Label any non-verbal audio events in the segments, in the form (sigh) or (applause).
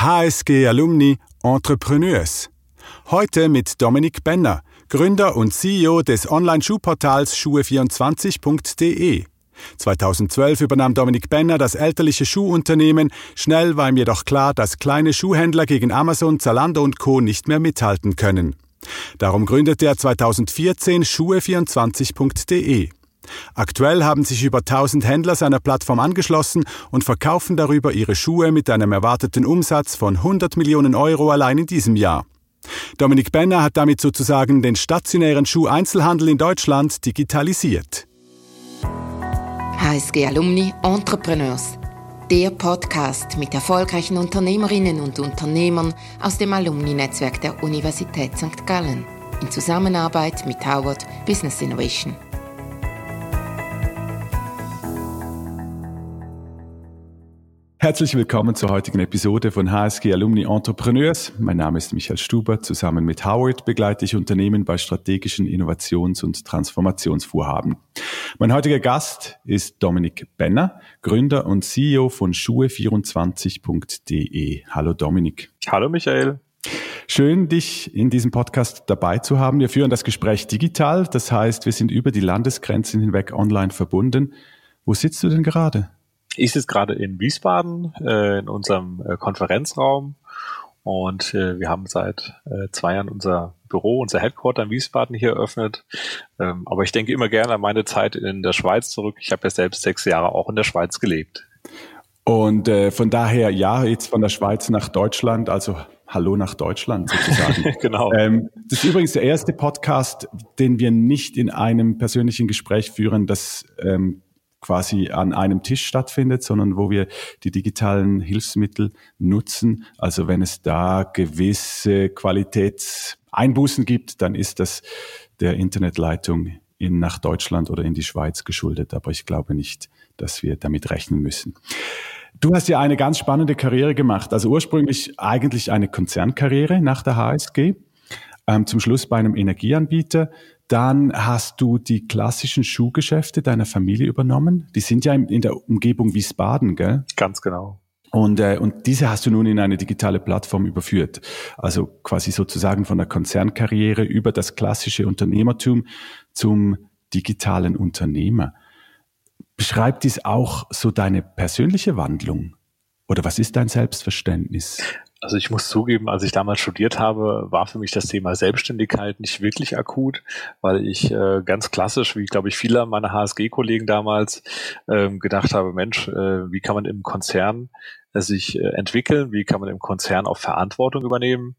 HSG Alumni Entrepreneurs. Heute mit Dominik Benner, Gründer und CEO des Online-Schuhportals Schuhe24.de. 2012 übernahm Dominik Benner das elterliche Schuhunternehmen. Schnell war ihm jedoch klar, dass kleine Schuhhändler gegen Amazon, Zalando und Co. nicht mehr mithalten können. Darum gründete er 2014 Schuhe24.de. Aktuell haben sich über 1000 Händler seiner Plattform angeschlossen und verkaufen darüber ihre Schuhe mit einem erwarteten Umsatz von 100 Millionen Euro allein in diesem Jahr. Dominik Benner hat damit sozusagen den stationären Schuheinzelhandel in Deutschland digitalisiert. HSG Alumni Entrepreneurs. Der Podcast mit erfolgreichen Unternehmerinnen und Unternehmern aus dem Alumni-Netzwerk der Universität St. Gallen in Zusammenarbeit mit Howard Business Innovation. Herzlich willkommen zur heutigen Episode von HSG Alumni Entrepreneurs. Mein Name ist Michael Stuber. Zusammen mit Howard begleite ich Unternehmen bei strategischen Innovations- und Transformationsvorhaben. Mein heutiger Gast ist Dominik Benner, Gründer und CEO von Schuhe24.de. Hallo Dominik. Hallo Michael. Schön, dich in diesem Podcast dabei zu haben. Wir führen das Gespräch digital. Das heißt, wir sind über die Landesgrenzen hinweg online verbunden. Wo sitzt du denn gerade? Ich sitze gerade in Wiesbaden äh, in unserem äh, Konferenzraum und äh, wir haben seit äh, zwei Jahren unser Büro, unser Headquarter in Wiesbaden hier eröffnet. Ähm, aber ich denke immer gerne an meine Zeit in der Schweiz zurück. Ich habe ja selbst sechs Jahre auch in der Schweiz gelebt. Und äh, von daher, ja, jetzt von der Schweiz nach Deutschland, also Hallo nach Deutschland sozusagen. (laughs) genau. Ähm, das ist übrigens der erste Podcast, den wir nicht in einem persönlichen Gespräch führen. Das ähm, quasi an einem Tisch stattfindet, sondern wo wir die digitalen Hilfsmittel nutzen. Also wenn es da gewisse Qualitätseinbußen gibt, dann ist das der Internetleitung in, nach Deutschland oder in die Schweiz geschuldet. Aber ich glaube nicht, dass wir damit rechnen müssen. Du hast ja eine ganz spannende Karriere gemacht. Also ursprünglich eigentlich eine Konzernkarriere nach der HSG. Ähm, zum Schluss bei einem Energieanbieter, dann hast du die klassischen Schuhgeschäfte deiner Familie übernommen. Die sind ja in der Umgebung Wiesbaden, gell? Ganz genau. Und, äh, und diese hast du nun in eine digitale Plattform überführt. Also quasi sozusagen von der Konzernkarriere über das klassische Unternehmertum zum digitalen Unternehmer. Beschreibt dies auch so deine persönliche Wandlung? Oder was ist dein Selbstverständnis? Also ich muss zugeben, als ich damals studiert habe, war für mich das Thema Selbstständigkeit nicht wirklich akut, weil ich äh, ganz klassisch, wie glaube ich viele meiner HSG-Kollegen damals, ähm, gedacht habe, Mensch, äh, wie kann man im Konzern äh, sich äh, entwickeln, wie kann man im Konzern auch Verantwortung übernehmen.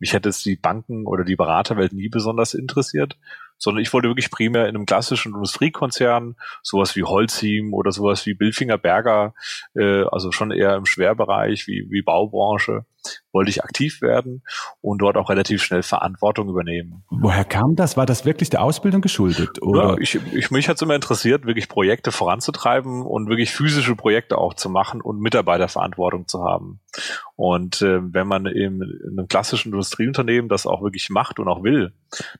Mich hätte es die Banken oder die Beraterwelt nie besonders interessiert sondern ich wollte wirklich primär in einem klassischen Industriekonzern, sowas wie Holcim oder sowas wie Billfinger Berger, äh, also schon eher im Schwerbereich wie, wie Baubranche, wollte ich aktiv werden und dort auch relativ schnell Verantwortung übernehmen. Woher kam das? War das wirklich der Ausbildung geschuldet? Oder? Ja, ich, ich, mich hat es immer interessiert, wirklich Projekte voranzutreiben und wirklich physische Projekte auch zu machen und Mitarbeiterverantwortung zu haben. Und äh, wenn man in, in einem klassischen Industrieunternehmen das auch wirklich macht und auch will,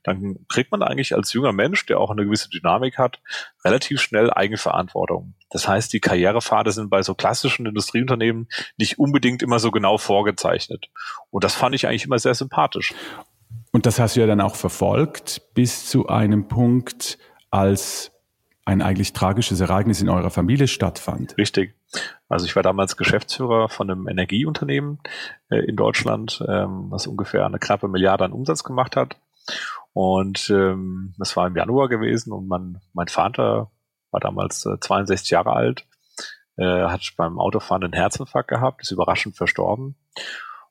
dann kriegt man eigentlich als junger Mensch, der auch eine gewisse Dynamik hat, relativ schnell Eigenverantwortung. Das heißt, die Karrierepfade sind bei so klassischen Industrieunternehmen nicht unbedingt immer so genau vorgezeichnet. Und das fand ich eigentlich immer sehr sympathisch. Und das hast du ja dann auch verfolgt bis zu einem Punkt, als ein eigentlich tragisches Ereignis in eurer Familie stattfand. Richtig. Also ich war damals Geschäftsführer von einem Energieunternehmen äh, in Deutschland, ähm, was ungefähr eine knappe Milliarde an Umsatz gemacht hat. Und ähm, das war im Januar gewesen und mein, mein Vater war damals äh, 62 Jahre alt, äh, hat beim Autofahren einen Herzinfarkt gehabt, ist überraschend verstorben.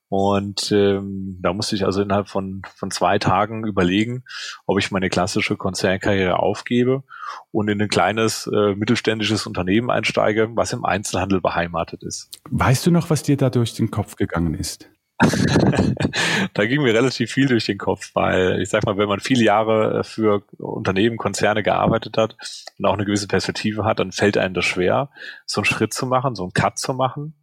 Und ähm, da musste ich also innerhalb von, von zwei Tagen überlegen, ob ich meine klassische Konzernkarriere aufgebe und in ein kleines äh, mittelständisches Unternehmen einsteige, was im Einzelhandel beheimatet ist. Weißt du noch, was dir da durch den Kopf gegangen ist? (laughs) da ging mir relativ viel durch den Kopf, weil ich sag mal, wenn man viele Jahre äh, für Unternehmen, Konzerne gearbeitet hat und auch eine gewisse Perspektive hat, dann fällt einem das schwer, so einen Schritt zu machen, so einen Cut zu machen.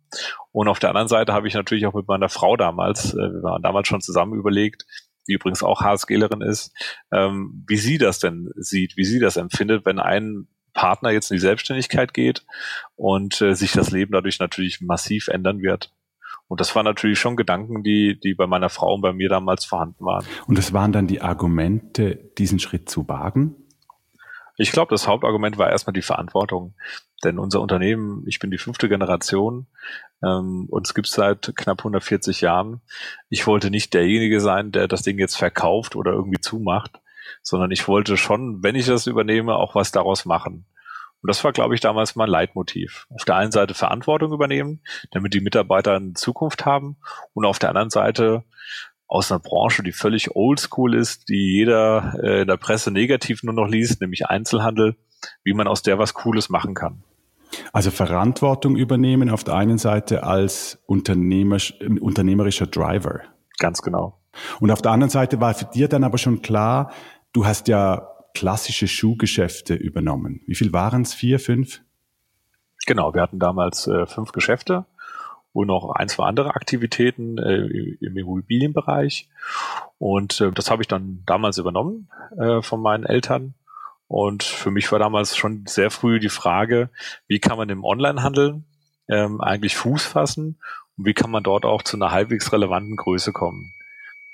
Und auf der anderen Seite habe ich natürlich auch mit meiner Frau damals, äh, wir waren damals schon zusammen überlegt, die übrigens auch HSGlerin ist, ähm, wie sie das denn sieht, wie sie das empfindet, wenn ein Partner jetzt in die Selbstständigkeit geht und äh, sich das Leben dadurch natürlich massiv ändern wird. Und das waren natürlich schon Gedanken, die, die bei meiner Frau und bei mir damals vorhanden waren. Und das waren dann die Argumente, diesen Schritt zu wagen? Ich glaube, das Hauptargument war erstmal die Verantwortung. Denn unser Unternehmen, ich bin die fünfte Generation, ähm, uns gibt es seit knapp 140 Jahren. Ich wollte nicht derjenige sein, der das Ding jetzt verkauft oder irgendwie zumacht, sondern ich wollte schon, wenn ich das übernehme, auch was daraus machen. Und das war, glaube ich, damals mein Leitmotiv. Auf der einen Seite Verantwortung übernehmen, damit die Mitarbeiter eine Zukunft haben und auf der anderen Seite aus einer Branche, die völlig oldschool ist, die jeder äh, in der Presse negativ nur noch liest, nämlich Einzelhandel, wie man aus der was Cooles machen kann. Also Verantwortung übernehmen auf der einen Seite als unternehmerisch, unternehmerischer Driver. Ganz genau. Und auf der anderen Seite war für dir dann aber schon klar, du hast ja klassische Schuhgeschäfte übernommen. Wie viel waren es? Vier, fünf? Genau, wir hatten damals äh, fünf Geschäfte und noch ein, zwei andere Aktivitäten äh, im Immobilienbereich. Und äh, das habe ich dann damals übernommen äh, von meinen Eltern. Und für mich war damals schon sehr früh die Frage, wie kann man im Onlinehandel ähm, eigentlich Fuß fassen und wie kann man dort auch zu einer halbwegs relevanten Größe kommen.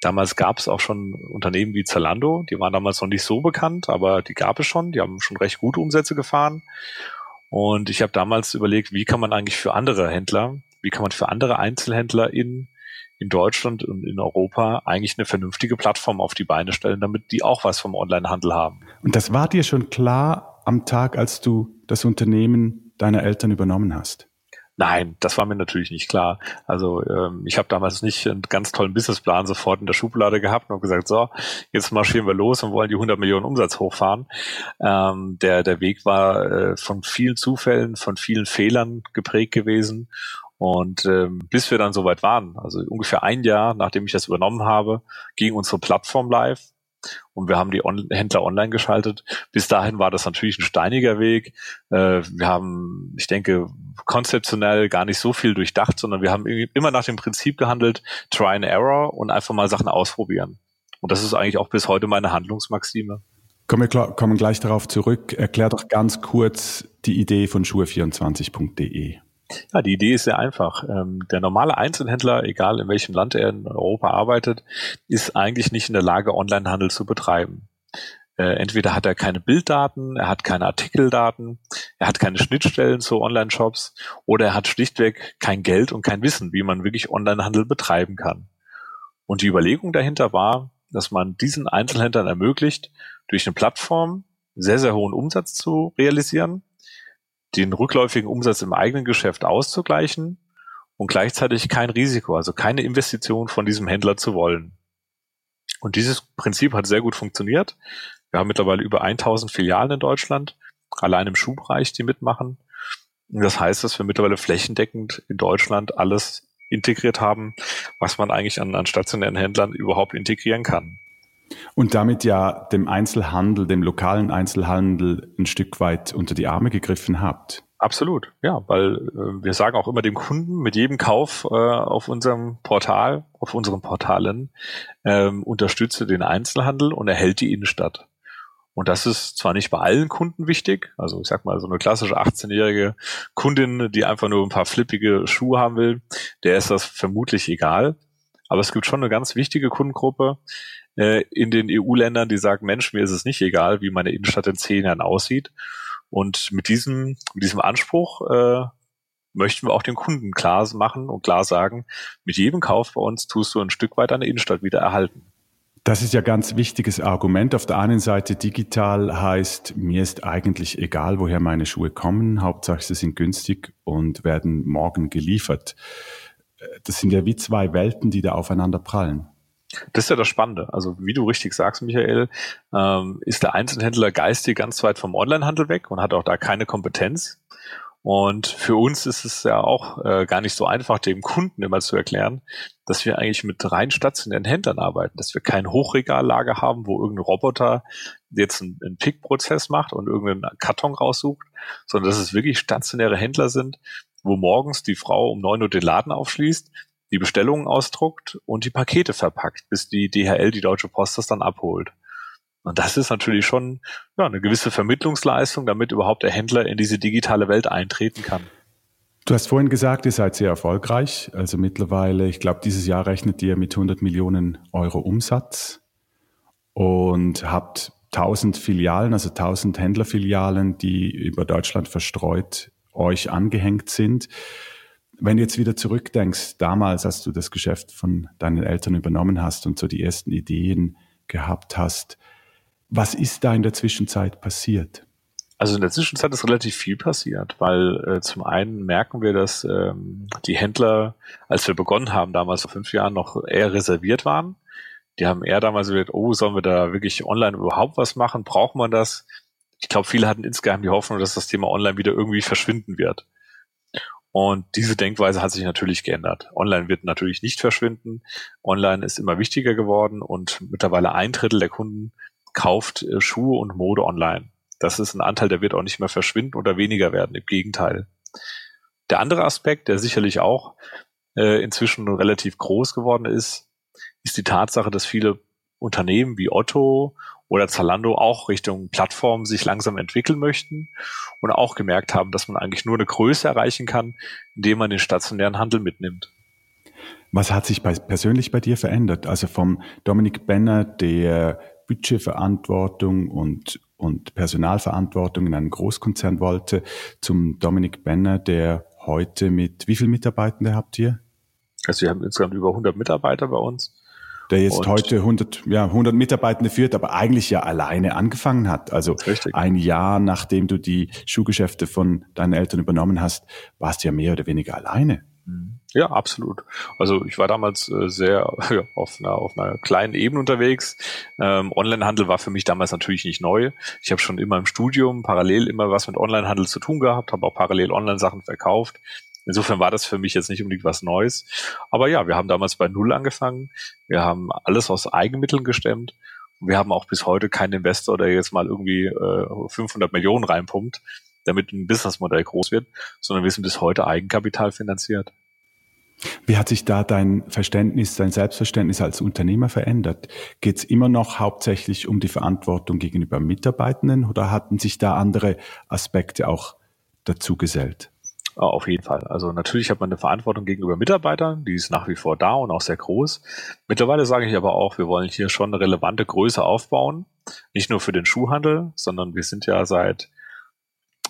Damals gab es auch schon Unternehmen wie Zalando, die waren damals noch nicht so bekannt, aber die gab es schon, die haben schon recht gute Umsätze gefahren. Und ich habe damals überlegt, wie kann man eigentlich für andere Händler wie kann man für andere Einzelhändler in, in Deutschland und in Europa eigentlich eine vernünftige Plattform auf die Beine stellen, damit die auch was vom Onlinehandel haben. Und das war dir schon klar am Tag, als du das Unternehmen deiner Eltern übernommen hast? Nein, das war mir natürlich nicht klar. Also ähm, ich habe damals nicht einen ganz tollen Businessplan sofort in der Schublade gehabt und gesagt, so, jetzt marschieren wir los und wollen die 100 Millionen Umsatz hochfahren. Ähm, der, der Weg war äh, von vielen Zufällen, von vielen Fehlern geprägt gewesen und ähm, bis wir dann soweit waren, also ungefähr ein Jahr, nachdem ich das übernommen habe, ging unsere Plattform live und wir haben die On Händler online geschaltet. Bis dahin war das natürlich ein steiniger Weg. Äh, wir haben, ich denke, konzeptionell gar nicht so viel durchdacht, sondern wir haben immer nach dem Prinzip gehandelt, try and error und einfach mal Sachen ausprobieren. Und das ist eigentlich auch bis heute meine Handlungsmaxime. Kommen wir kommen gleich darauf zurück. Erklär doch ganz kurz die Idee von schuhe24.de. Ja, die Idee ist sehr einfach. Ähm, der normale Einzelhändler, egal in welchem Land er in Europa arbeitet, ist eigentlich nicht in der Lage, Onlinehandel zu betreiben. Äh, entweder hat er keine Bilddaten, er hat keine Artikeldaten, er hat keine Schnittstellen zu Online-Shops oder er hat schlichtweg kein Geld und kein Wissen, wie man wirklich Onlinehandel betreiben kann. Und die Überlegung dahinter war, dass man diesen Einzelhändlern ermöglicht, durch eine Plattform sehr, sehr hohen Umsatz zu realisieren den rückläufigen Umsatz im eigenen Geschäft auszugleichen und gleichzeitig kein Risiko, also keine Investition von diesem Händler zu wollen. Und dieses Prinzip hat sehr gut funktioniert. Wir haben mittlerweile über 1000 Filialen in Deutschland, allein im Schuhbereich, die mitmachen. Und das heißt, dass wir mittlerweile flächendeckend in Deutschland alles integriert haben, was man eigentlich an, an stationären Händlern überhaupt integrieren kann. Und damit ja dem Einzelhandel, dem lokalen Einzelhandel ein Stück weit unter die Arme gegriffen habt. Absolut, ja, weil äh, wir sagen auch immer dem Kunden mit jedem Kauf äh, auf unserem Portal, auf unseren Portalen, ähm, unterstütze den Einzelhandel und erhält die Innenstadt. Und das ist zwar nicht bei allen Kunden wichtig, also ich sag mal, so eine klassische 18-jährige Kundin, die einfach nur ein paar flippige Schuhe haben will, der ist das vermutlich egal. Aber es gibt schon eine ganz wichtige Kundengruppe, äh, in den EU-Ländern, die sagen, Mensch, mir ist es nicht egal, wie meine Innenstadt in zehn Jahren aussieht. Und mit diesem, mit diesem Anspruch äh, möchten wir auch den Kunden klar machen und klar sagen, mit jedem Kauf bei uns tust du ein Stück weit eine Innenstadt wieder erhalten. Das ist ja ganz wichtiges Argument. Auf der einen Seite digital heißt, mir ist eigentlich egal, woher meine Schuhe kommen. Hauptsache, sie sind günstig und werden morgen geliefert. Das sind ja wie zwei Welten, die da aufeinander prallen. Das ist ja das Spannende. Also wie du richtig sagst, Michael, ähm, ist der Einzelhändler geistig ganz weit vom Onlinehandel weg und hat auch da keine Kompetenz. Und für uns ist es ja auch äh, gar nicht so einfach, dem Kunden immer zu erklären, dass wir eigentlich mit rein stationären Händlern arbeiten, dass wir kein Hochregallager haben, wo irgendein Roboter jetzt einen, einen Pick-Prozess macht und irgendeinen Karton raussucht, sondern dass es wirklich stationäre Händler sind, wo morgens die Frau um neun Uhr den Laden aufschließt, die Bestellungen ausdruckt und die Pakete verpackt, bis die DHL, die Deutsche Post, das dann abholt. Und das ist natürlich schon ja, eine gewisse Vermittlungsleistung, damit überhaupt der Händler in diese digitale Welt eintreten kann. Du hast vorhin gesagt, ihr seid sehr erfolgreich. Also mittlerweile, ich glaube, dieses Jahr rechnet ihr mit 100 Millionen Euro Umsatz und habt 1000 Filialen, also 1000 Händlerfilialen, die über Deutschland verstreut euch angehängt sind. Wenn du jetzt wieder zurückdenkst, damals, als du das Geschäft von deinen Eltern übernommen hast und so die ersten Ideen gehabt hast, was ist da in der Zwischenzeit passiert? Also in der Zwischenzeit ist relativ viel passiert, weil äh, zum einen merken wir, dass ähm, die Händler, als wir begonnen haben, damals vor fünf Jahren, noch eher reserviert waren. Die haben eher damals gesagt, oh, sollen wir da wirklich online überhaupt was machen? Braucht man das? Ich glaube, viele hatten insgeheim die Hoffnung, dass das Thema online wieder irgendwie verschwinden wird. Und diese Denkweise hat sich natürlich geändert. Online wird natürlich nicht verschwinden. Online ist immer wichtiger geworden und mittlerweile ein Drittel der Kunden kauft äh, Schuhe und Mode online. Das ist ein Anteil, der wird auch nicht mehr verschwinden oder weniger werden. Im Gegenteil. Der andere Aspekt, der sicherlich auch äh, inzwischen relativ groß geworden ist, ist die Tatsache, dass viele Unternehmen wie Otto oder Zalando auch Richtung Plattform sich langsam entwickeln möchten und auch gemerkt haben, dass man eigentlich nur eine Größe erreichen kann, indem man den stationären Handel mitnimmt. Was hat sich bei, persönlich bei dir verändert? Also vom Dominik Benner, der Budgetverantwortung und, und Personalverantwortung in einem Großkonzern wollte, zum Dominik Benner, der heute mit, wie viele Mitarbeitende habt ihr? Also wir haben insgesamt über 100 Mitarbeiter bei uns. Der jetzt und heute 100, ja, 100 Mitarbeitende führt, aber eigentlich ja alleine angefangen hat. Also richtig. ein Jahr nachdem du die Schuhgeschäfte von deinen Eltern übernommen hast, warst du ja mehr oder weniger alleine. Mhm. Ja, absolut. Also ich war damals äh, sehr (laughs) ja, auf, einer, auf einer kleinen Ebene unterwegs. Ähm, Onlinehandel war für mich damals natürlich nicht neu. Ich habe schon immer im Studium parallel immer was mit Onlinehandel zu tun gehabt, habe auch parallel Online-Sachen verkauft. Insofern war das für mich jetzt nicht unbedingt was Neues. Aber ja, wir haben damals bei Null angefangen. Wir haben alles aus Eigenmitteln gestemmt. Und wir haben auch bis heute keinen Investor, der jetzt mal irgendwie äh, 500 Millionen reinpumpt, damit ein Businessmodell groß wird, sondern wir sind bis heute Eigenkapital finanziert. Wie hat sich da dein Verständnis, dein Selbstverständnis als Unternehmer verändert? Geht es immer noch hauptsächlich um die Verantwortung gegenüber Mitarbeitenden oder hatten sich da andere Aspekte auch dazu gesellt? Auf jeden Fall. Also natürlich hat man eine Verantwortung gegenüber Mitarbeitern, die ist nach wie vor da und auch sehr groß. Mittlerweile sage ich aber auch, wir wollen hier schon eine relevante Größe aufbauen. Nicht nur für den Schuhhandel, sondern wir sind ja seit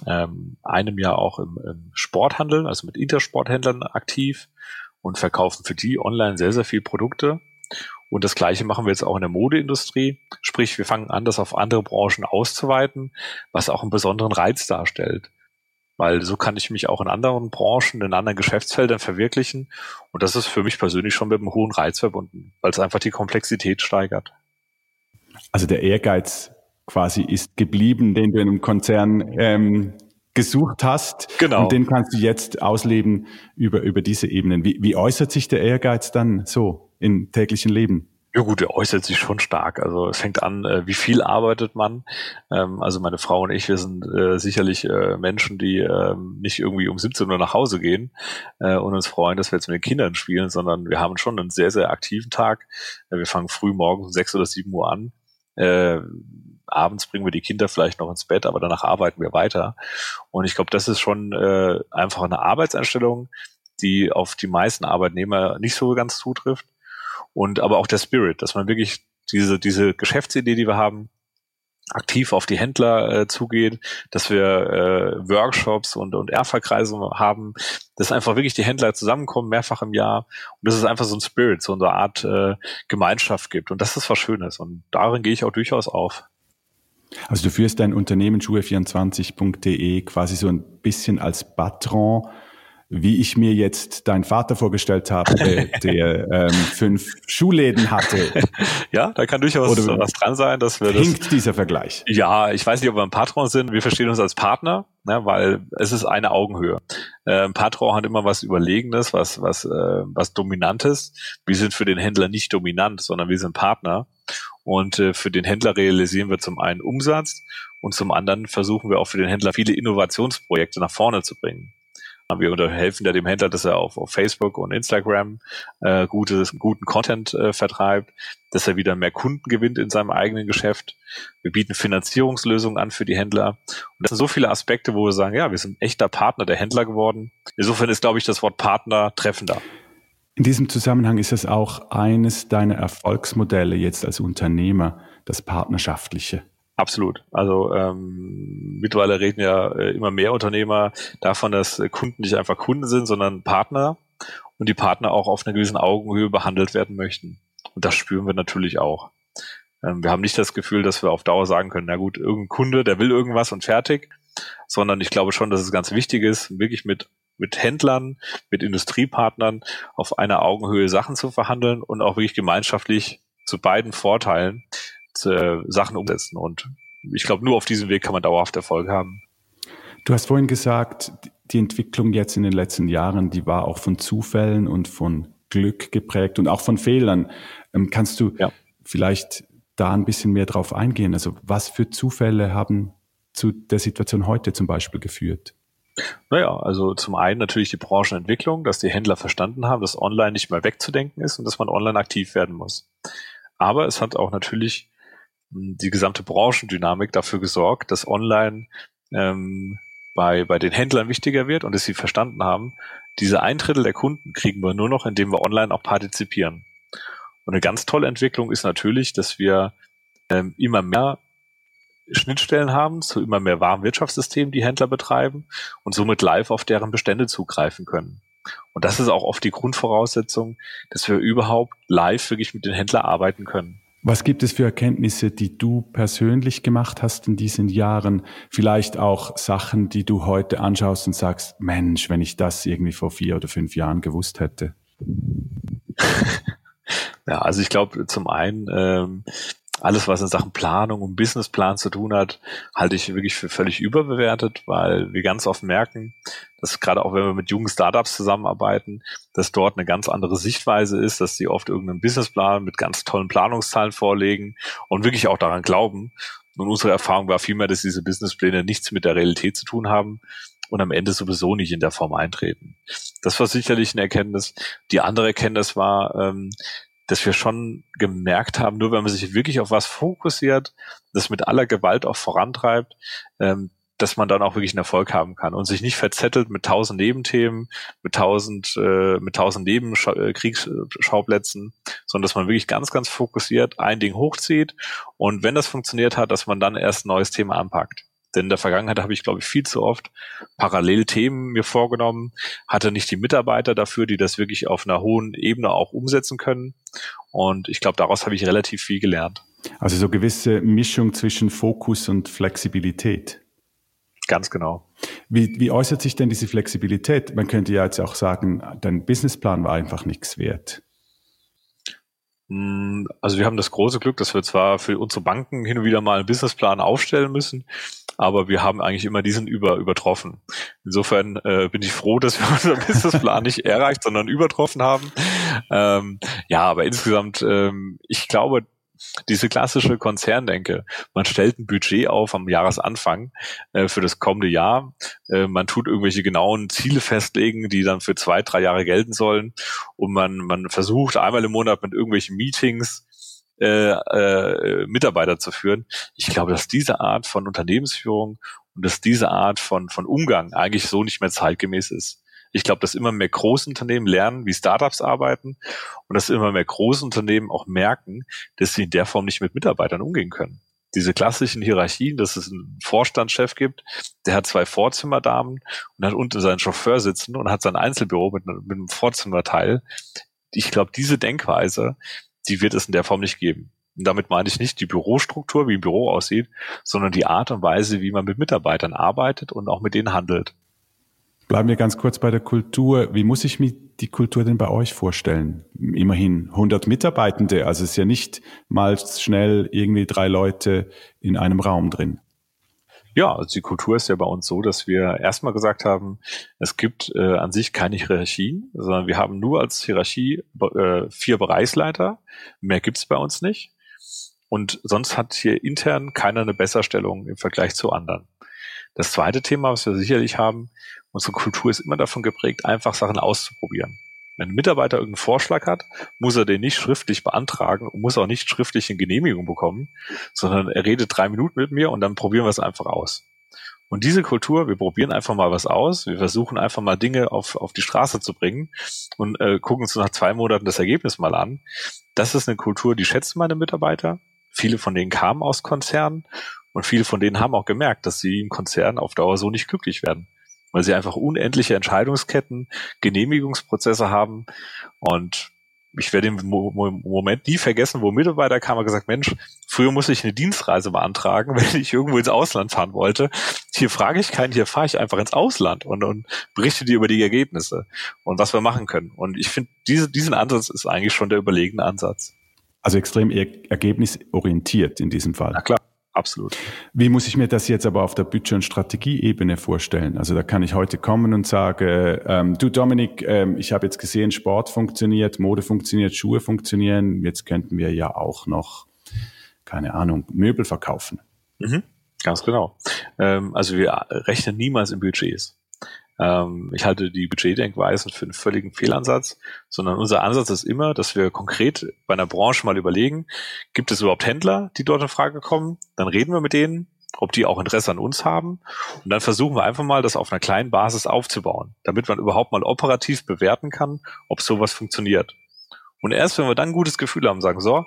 ähm, einem Jahr auch im, im Sporthandel, also mit Intersporthändlern aktiv und verkaufen für die online sehr, sehr viel Produkte. Und das Gleiche machen wir jetzt auch in der Modeindustrie. Sprich, wir fangen an, das auf andere Branchen auszuweiten, was auch einen besonderen Reiz darstellt. Weil so kann ich mich auch in anderen Branchen, in anderen Geschäftsfeldern verwirklichen. Und das ist für mich persönlich schon mit einem hohen Reiz verbunden, weil es einfach die Komplexität steigert. Also der Ehrgeiz quasi ist geblieben, den du in einem Konzern ähm, gesucht hast. Genau. Und den kannst du jetzt ausleben über, über diese Ebenen. Wie, wie äußert sich der Ehrgeiz dann so im täglichen Leben? Ja gut, der äußert sich schon stark. Also es fängt an, äh, wie viel arbeitet man. Ähm, also meine Frau und ich, wir sind äh, sicherlich äh, Menschen, die ähm, nicht irgendwie um 17 Uhr nach Hause gehen und uns freuen, dass wir jetzt mit den Kindern spielen, sondern wir haben schon einen sehr, sehr aktiven Tag. Wir fangen früh morgens um 6 oder 7 Uhr an. Abends bringen wir die Kinder vielleicht noch ins Bett, aber danach arbeiten wir weiter. Und ich glaube, das ist schon einfach eine Arbeitseinstellung, die auf die meisten Arbeitnehmer nicht so ganz zutrifft. Und aber auch der Spirit, dass man wirklich diese, diese Geschäftsidee, die wir haben, aktiv auf die Händler äh, zugeht, dass wir äh, Workshops und, und Erfahrkreise haben, dass einfach wirklich die Händler zusammenkommen, mehrfach im Jahr und dass es einfach so ein Spirit, so eine Art äh, Gemeinschaft gibt. Und das ist was Schönes und darin gehe ich auch durchaus auf. Also du führst dein Unternehmen schuhe24.de quasi so ein bisschen als Patron wie ich mir jetzt deinen Vater vorgestellt habe, (laughs) der ähm, fünf Schuhläden hatte. (laughs) Ja, da kann durchaus Oder was dran sein, dass wir das. Hinkt dieser Vergleich? Ja, ich weiß nicht, ob wir ein Patron sind. Wir verstehen uns als Partner, ne, weil es ist eine Augenhöhe. Ähm, Patron hat immer was Überlegenes, was was äh, was Dominantes. Wir sind für den Händler nicht dominant, sondern wir sind Partner. Und äh, für den Händler realisieren wir zum einen Umsatz und zum anderen versuchen wir auch für den Händler viele Innovationsprojekte nach vorne zu bringen. Wir helfen ja dem Händler, dass er auf, auf Facebook und Instagram äh, gutes, guten Content äh, vertreibt, dass er wieder mehr Kunden gewinnt in seinem eigenen Geschäft. Wir bieten Finanzierungslösungen an für die Händler. Und das sind so viele Aspekte, wo wir sagen, ja, wir sind echter Partner der Händler geworden. Insofern ist, glaube ich, das Wort Partner treffender. In diesem Zusammenhang ist es auch eines deiner Erfolgsmodelle jetzt als Unternehmer, das Partnerschaftliche. Absolut. Also ähm, mittlerweile reden ja äh, immer mehr Unternehmer davon, dass äh, Kunden nicht einfach Kunden sind, sondern Partner und die Partner auch auf einer gewissen Augenhöhe behandelt werden möchten. Und das spüren wir natürlich auch. Ähm, wir haben nicht das Gefühl, dass wir auf Dauer sagen können, na gut, irgendein Kunde, der will irgendwas und fertig, sondern ich glaube schon, dass es ganz wichtig ist, wirklich mit mit Händlern, mit Industriepartnern auf einer Augenhöhe Sachen zu verhandeln und auch wirklich gemeinschaftlich zu beiden Vorteilen äh, Sachen umsetzen. Und ich glaube, nur auf diesem Weg kann man dauerhaft Erfolg haben. Du hast vorhin gesagt, die Entwicklung jetzt in den letzten Jahren, die war auch von Zufällen und von Glück geprägt und auch von Fehlern. Ähm, kannst du ja. vielleicht da ein bisschen mehr drauf eingehen? Also was für Zufälle haben zu der Situation heute zum Beispiel geführt? Naja, also zum einen natürlich die Branchenentwicklung, dass die Händler verstanden haben, dass online nicht mehr wegzudenken ist und dass man online aktiv werden muss. Aber es hat auch natürlich die gesamte Branchendynamik dafür gesorgt, dass online ähm, bei, bei den Händlern wichtiger wird und dass sie verstanden haben, diese ein Drittel der Kunden kriegen wir nur noch, indem wir online auch partizipieren. Und eine ganz tolle Entwicklung ist natürlich, dass wir ähm, immer mehr Schnittstellen haben zu immer mehr Warenwirtschaftssystemen, die Händler betreiben und somit live auf deren Bestände zugreifen können. Und das ist auch oft die Grundvoraussetzung, dass wir überhaupt live wirklich mit den Händlern arbeiten können. Was gibt es für Erkenntnisse, die du persönlich gemacht hast in diesen Jahren? Vielleicht auch Sachen, die du heute anschaust und sagst, Mensch, wenn ich das irgendwie vor vier oder fünf Jahren gewusst hätte. (laughs) Ja, also ich glaube zum einen ähm, alles, was in Sachen Planung und Businessplan zu tun hat, halte ich wirklich für völlig überbewertet, weil wir ganz oft merken, dass gerade auch wenn wir mit jungen Startups zusammenarbeiten, dass dort eine ganz andere Sichtweise ist, dass sie oft irgendeinen Businessplan mit ganz tollen Planungszahlen vorlegen und wirklich auch daran glauben. Und unsere Erfahrung war vielmehr, dass diese Businesspläne nichts mit der Realität zu tun haben und am Ende sowieso nicht in der Form eintreten. Das war sicherlich eine Erkenntnis. Die andere Erkenntnis war, ähm, dass wir schon gemerkt haben, nur wenn man sich wirklich auf was fokussiert, das mit aller Gewalt auch vorantreibt, ähm, dass man dann auch wirklich einen Erfolg haben kann und sich nicht verzettelt mit tausend Nebenthemen, mit tausend, äh, mit tausend Nebenkriegsschauplätzen, sondern dass man wirklich ganz, ganz fokussiert ein Ding hochzieht und wenn das funktioniert hat, dass man dann erst ein neues Thema anpackt. Denn in der Vergangenheit habe ich, glaube ich, viel zu oft parallel Themen mir vorgenommen, hatte nicht die Mitarbeiter dafür, die das wirklich auf einer hohen Ebene auch umsetzen können. Und ich glaube, daraus habe ich relativ viel gelernt. Also so gewisse Mischung zwischen Fokus und Flexibilität. Ganz genau. Wie, wie äußert sich denn diese Flexibilität? Man könnte ja jetzt auch sagen, dein Businessplan war einfach nichts wert. Hm, also wir haben das große Glück, dass wir zwar für unsere Banken hin und wieder mal einen Businessplan aufstellen müssen, aber wir haben eigentlich immer diesen über, übertroffen. Insofern äh, bin ich froh, dass wir (laughs) unseren Businessplan nicht erreicht, sondern übertroffen haben. Ähm, ja, aber insgesamt, ähm, ich glaube, diese klassische Konzerndenke. Man stellt ein Budget auf am Jahresanfang äh, für das kommende Jahr. Äh, man tut irgendwelche genauen Ziele festlegen, die dann für zwei, drei Jahre gelten sollen. Und man, man versucht einmal im Monat mit irgendwelchen Meetings äh, äh, Mitarbeiter zu führen. Ich glaube, dass diese Art von Unternehmensführung und dass diese Art von, von Umgang eigentlich so nicht mehr zeitgemäß ist. Ich glaube, dass immer mehr Großunternehmen lernen, wie Startups arbeiten und dass immer mehr Großunternehmen auch merken, dass sie in der Form nicht mit Mitarbeitern umgehen können. Diese klassischen Hierarchien, dass es einen Vorstandschef gibt, der hat zwei Vorzimmerdamen und hat unten seinen Chauffeur sitzen und hat sein Einzelbüro mit, mit einem Vorzimmerteil. Ich glaube, diese Denkweise, die wird es in der Form nicht geben. Und damit meine ich nicht die Bürostruktur, wie ein Büro aussieht, sondern die Art und Weise, wie man mit Mitarbeitern arbeitet und auch mit denen handelt. Bleiben wir ganz kurz bei der Kultur. Wie muss ich mir die Kultur denn bei euch vorstellen? Immerhin 100 Mitarbeitende, also es ist ja nicht mal schnell irgendwie drei Leute in einem Raum drin. Ja, also die Kultur ist ja bei uns so, dass wir erstmal gesagt haben, es gibt äh, an sich keine Hierarchien, sondern wir haben nur als Hierarchie äh, vier Bereichsleiter. Mehr gibt's bei uns nicht. Und sonst hat hier intern keiner eine Besserstellung im Vergleich zu anderen. Das zweite Thema, was wir sicherlich haben, unsere Kultur ist immer davon geprägt, einfach Sachen auszuprobieren. Wenn ein Mitarbeiter irgendeinen Vorschlag hat, muss er den nicht schriftlich beantragen und muss auch nicht schriftlich eine Genehmigung bekommen, sondern er redet drei Minuten mit mir und dann probieren wir es einfach aus. Und diese Kultur, wir probieren einfach mal was aus, wir versuchen einfach mal Dinge auf, auf die Straße zu bringen und äh, gucken uns nach zwei Monaten das Ergebnis mal an. Das ist eine Kultur, die schätzen meine Mitarbeiter. Viele von denen kamen aus Konzernen und viele von denen haben auch gemerkt, dass sie im Konzern auf Dauer so nicht glücklich werden, weil sie einfach unendliche Entscheidungsketten, Genehmigungsprozesse haben und ich werde den Moment nie vergessen, wo Mitarbeiter kam und gesagt, Mensch, früher musste ich eine Dienstreise beantragen, (laughs) wenn ich irgendwo ins Ausland fahren wollte. Hier frage ich keinen, hier fahre ich einfach ins Ausland und, und berichte dir über die Ergebnisse und was wir machen können. Und ich finde, diese, diesen Ansatz ist eigentlich schon der überlegene Ansatz. Also extrem ergebnisorientiert in diesem Fall. Na klar. Absolut. Wie muss ich mir das jetzt aber auf der Budget- und Strategieebene vorstellen? Also da kann ich heute kommen und sagen, ähm, du Dominik, ähm, ich habe jetzt gesehen, Sport funktioniert, Mode funktioniert, Schuhe funktionieren. Jetzt könnten wir ja auch noch, keine Ahnung, Möbel verkaufen. Mhm, ganz genau. Ähm, also wir rechnen niemals in Budgets. Ähm, ich halte die Budgetdenkweisen für einen völligen Fehlansatz, sondern unser Ansatz ist immer, dass wir konkret bei einer Branche mal überlegen, gibt es überhaupt Händler, die dort in Frage kommen? Dann reden wir mit denen, ob die auch Interesse an uns haben. Und dann versuchen wir einfach mal, das auf einer kleinen Basis aufzubauen, damit man überhaupt mal operativ bewerten kann, ob sowas funktioniert. Und erst wenn wir dann ein gutes Gefühl haben, sagen, so,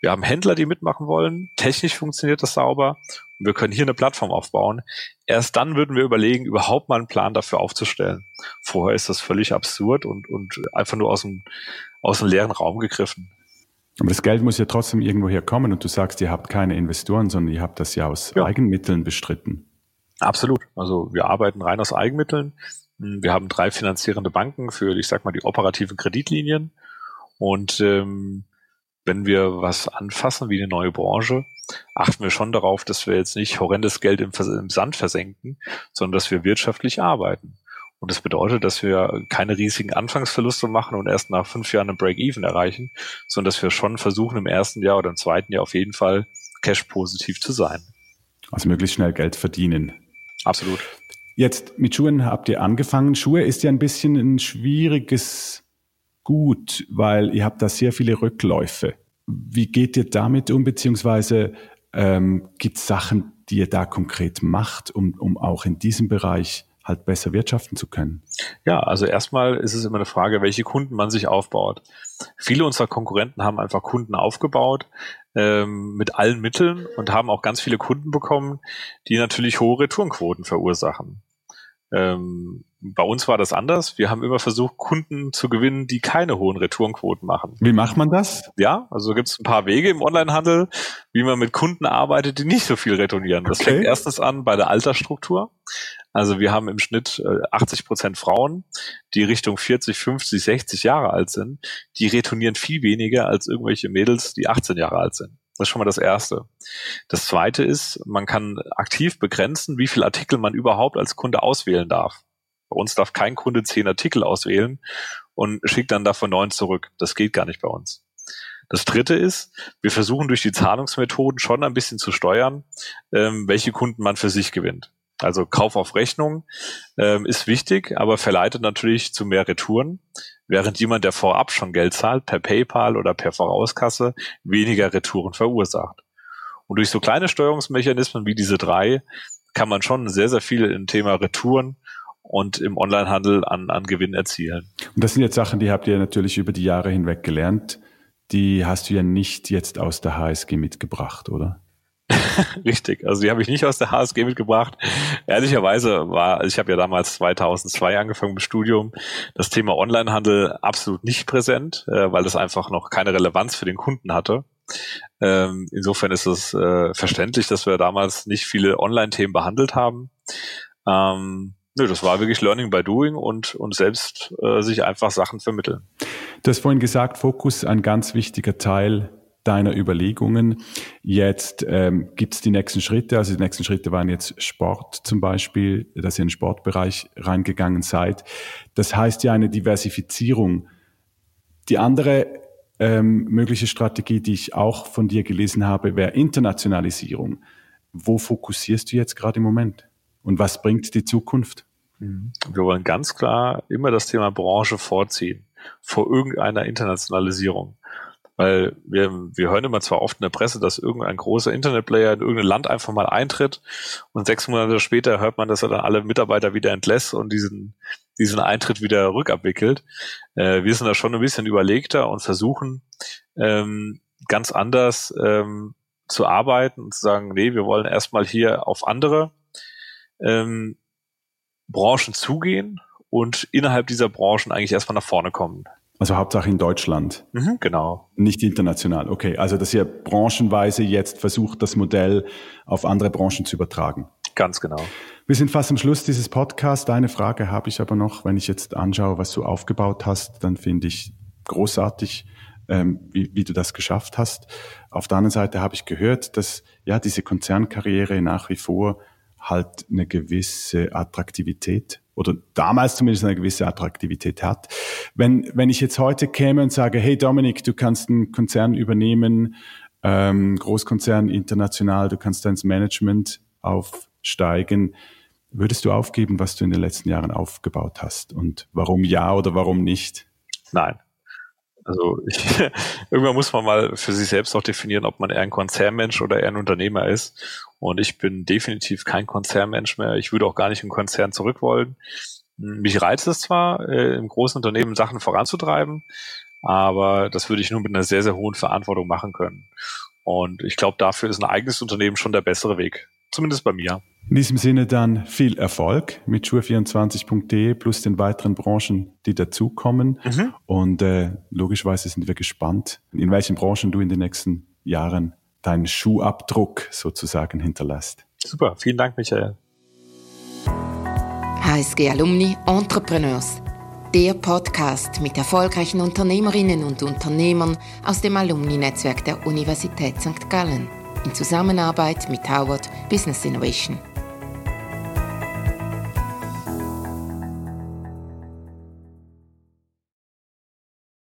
wir haben Händler, die mitmachen wollen, technisch funktioniert das sauber wir können hier eine Plattform aufbauen, erst dann würden wir überlegen, überhaupt mal einen Plan dafür aufzustellen. Vorher ist das völlig absurd und, und einfach nur aus dem, aus dem leeren Raum gegriffen. Aber das Geld muss ja trotzdem irgendwoher kommen und du sagst, ihr habt keine Investoren, sondern ihr habt das ja aus ja. Eigenmitteln bestritten. Absolut. Also wir arbeiten rein aus Eigenmitteln. Wir haben drei finanzierende Banken für, ich sag mal, die operativen Kreditlinien und ähm, wenn wir was anfassen wie eine neue Branche, achten wir schon darauf, dass wir jetzt nicht horrendes Geld im, im Sand versenken, sondern dass wir wirtschaftlich arbeiten. Und das bedeutet, dass wir keine riesigen Anfangsverluste machen und erst nach fünf Jahren ein Break-Even erreichen, sondern dass wir schon versuchen, im ersten Jahr oder im zweiten Jahr auf jeden Fall cash-positiv zu sein. Also möglichst schnell Geld verdienen. Absolut. Jetzt mit Schuhen habt ihr angefangen. Schuhe ist ja ein bisschen ein schwieriges gut, weil ihr habt da sehr viele Rückläufe. Wie geht ihr damit um, beziehungsweise ähm, gibt es Sachen, die ihr da konkret macht, um, um auch in diesem Bereich halt besser wirtschaften zu können? Ja, also erstmal ist es immer eine Frage, welche Kunden man sich aufbaut. Viele unserer Konkurrenten haben einfach Kunden aufgebaut ähm, mit allen Mitteln und haben auch ganz viele Kunden bekommen, die natürlich hohe Retourenquoten verursachen. Ähm, bei uns war das anders. Wir haben immer versucht, Kunden zu gewinnen, die keine hohen Retourenquoten machen. Wie macht man das? Ja, also gibt es ein paar Wege im Onlinehandel, wie man mit Kunden arbeitet, die nicht so viel retournieren. Das okay. fängt erstens an bei der Altersstruktur. Also wir haben im Schnitt 80 äh, Prozent Frauen, die Richtung 40, 50, 60 Jahre alt sind. Die retournieren viel weniger als irgendwelche Mädels, die 18 Jahre alt sind. Das ist schon mal das Erste. Das Zweite ist, man kann aktiv begrenzen, wie viele Artikel man überhaupt als Kunde auswählen darf. Bei uns darf kein Kunde zehn Artikel auswählen und schickt dann davon neun zurück. Das geht gar nicht bei uns. Das dritte ist, wir versuchen durch die Zahlungsmethoden schon ein bisschen zu steuern, ähm, welche Kunden man für sich gewinnt. Also Kauf auf Rechnung ähm, ist wichtig, aber verleitet natürlich zu mehr Retouren, während jemand, der vorab schon Geld zahlt, per PayPal oder per Vorauskasse, weniger Retouren verursacht. Und durch so kleine Steuerungsmechanismen wie diese drei kann man schon sehr, sehr viel im Thema Retouren und im Onlinehandel an, an Gewinn erzielen. Und das sind jetzt Sachen, die habt ihr natürlich über die Jahre hinweg gelernt. Die hast du ja nicht jetzt aus der HSG mitgebracht, oder? (laughs) Richtig, also die habe ich nicht aus der HSG mitgebracht. Ehrlicherweise war, also ich habe ja damals 2002 angefangen mit Studium, das Thema Onlinehandel absolut nicht präsent, äh, weil das einfach noch keine Relevanz für den Kunden hatte. Ähm, insofern ist es äh, verständlich, dass wir damals nicht viele Online-Themen behandelt haben. Ähm, Nö, das war wirklich Learning by Doing und, und selbst äh, sich einfach Sachen vermitteln. Du hast vorhin gesagt, Fokus ein ganz wichtiger Teil deiner Überlegungen. Jetzt ähm, gibt es die nächsten Schritte. Also die nächsten Schritte waren jetzt Sport zum Beispiel, dass ihr in den Sportbereich reingegangen seid. Das heißt ja eine Diversifizierung. Die andere ähm, mögliche Strategie, die ich auch von dir gelesen habe, wäre Internationalisierung. Wo fokussierst du jetzt gerade im Moment? Und was bringt die Zukunft? Mhm. Wir wollen ganz klar immer das Thema Branche vorziehen vor irgendeiner Internationalisierung. Weil wir, wir hören immer zwar oft in der Presse, dass irgendein großer Internetplayer in irgendein Land einfach mal eintritt und sechs Monate später hört man, dass er dann alle Mitarbeiter wieder entlässt und diesen, diesen Eintritt wieder rückabwickelt. Äh, wir sind da schon ein bisschen überlegter und versuchen ähm, ganz anders ähm, zu arbeiten und zu sagen, nee, wir wollen erstmal hier auf andere ähm, Branchen zugehen und innerhalb dieser Branchen eigentlich erstmal nach vorne kommen. Also Hauptsache in Deutschland. Mhm, genau. Nicht international. Okay. Also, dass ihr branchenweise jetzt versucht, das Modell auf andere Branchen zu übertragen. Ganz genau. Wir sind fast am Schluss dieses Podcasts. Eine Frage habe ich aber noch. Wenn ich jetzt anschaue, was du aufgebaut hast, dann finde ich großartig, ähm, wie, wie du das geschafft hast. Auf der anderen Seite habe ich gehört, dass ja diese Konzernkarriere nach wie vor halt eine gewisse Attraktivität oder damals zumindest eine gewisse Attraktivität hat. Wenn, wenn ich jetzt heute käme und sage, hey Dominik, du kannst einen Konzern übernehmen, ähm, Großkonzern international, du kannst ins Management aufsteigen, würdest du aufgeben, was du in den letzten Jahren aufgebaut hast? Und warum ja oder warum nicht? Nein. Also ich, (laughs) irgendwann muss man mal für sich selbst auch definieren, ob man eher ein Konzernmensch oder eher ein Unternehmer ist. Und ich bin definitiv kein Konzernmensch mehr. Ich würde auch gar nicht in Konzern zurück wollen. Mich reizt es zwar, äh, im großen Unternehmen Sachen voranzutreiben, aber das würde ich nur mit einer sehr, sehr hohen Verantwortung machen können. Und ich glaube, dafür ist ein eigenes Unternehmen schon der bessere Weg. Zumindest bei mir. In diesem Sinne dann viel Erfolg mit schuhe24.de plus den weiteren Branchen, die dazukommen. Mhm. Und äh, logischerweise sind wir gespannt, in welchen Branchen du in den nächsten Jahren deinen Schuhabdruck sozusagen hinterlässt. Super, vielen Dank, Michael. HSG Alumni Entrepreneurs, der Podcast mit erfolgreichen Unternehmerinnen und Unternehmern aus dem Alumni-Netzwerk der Universität St. Gallen in Zusammenarbeit mit Howard Business Innovation.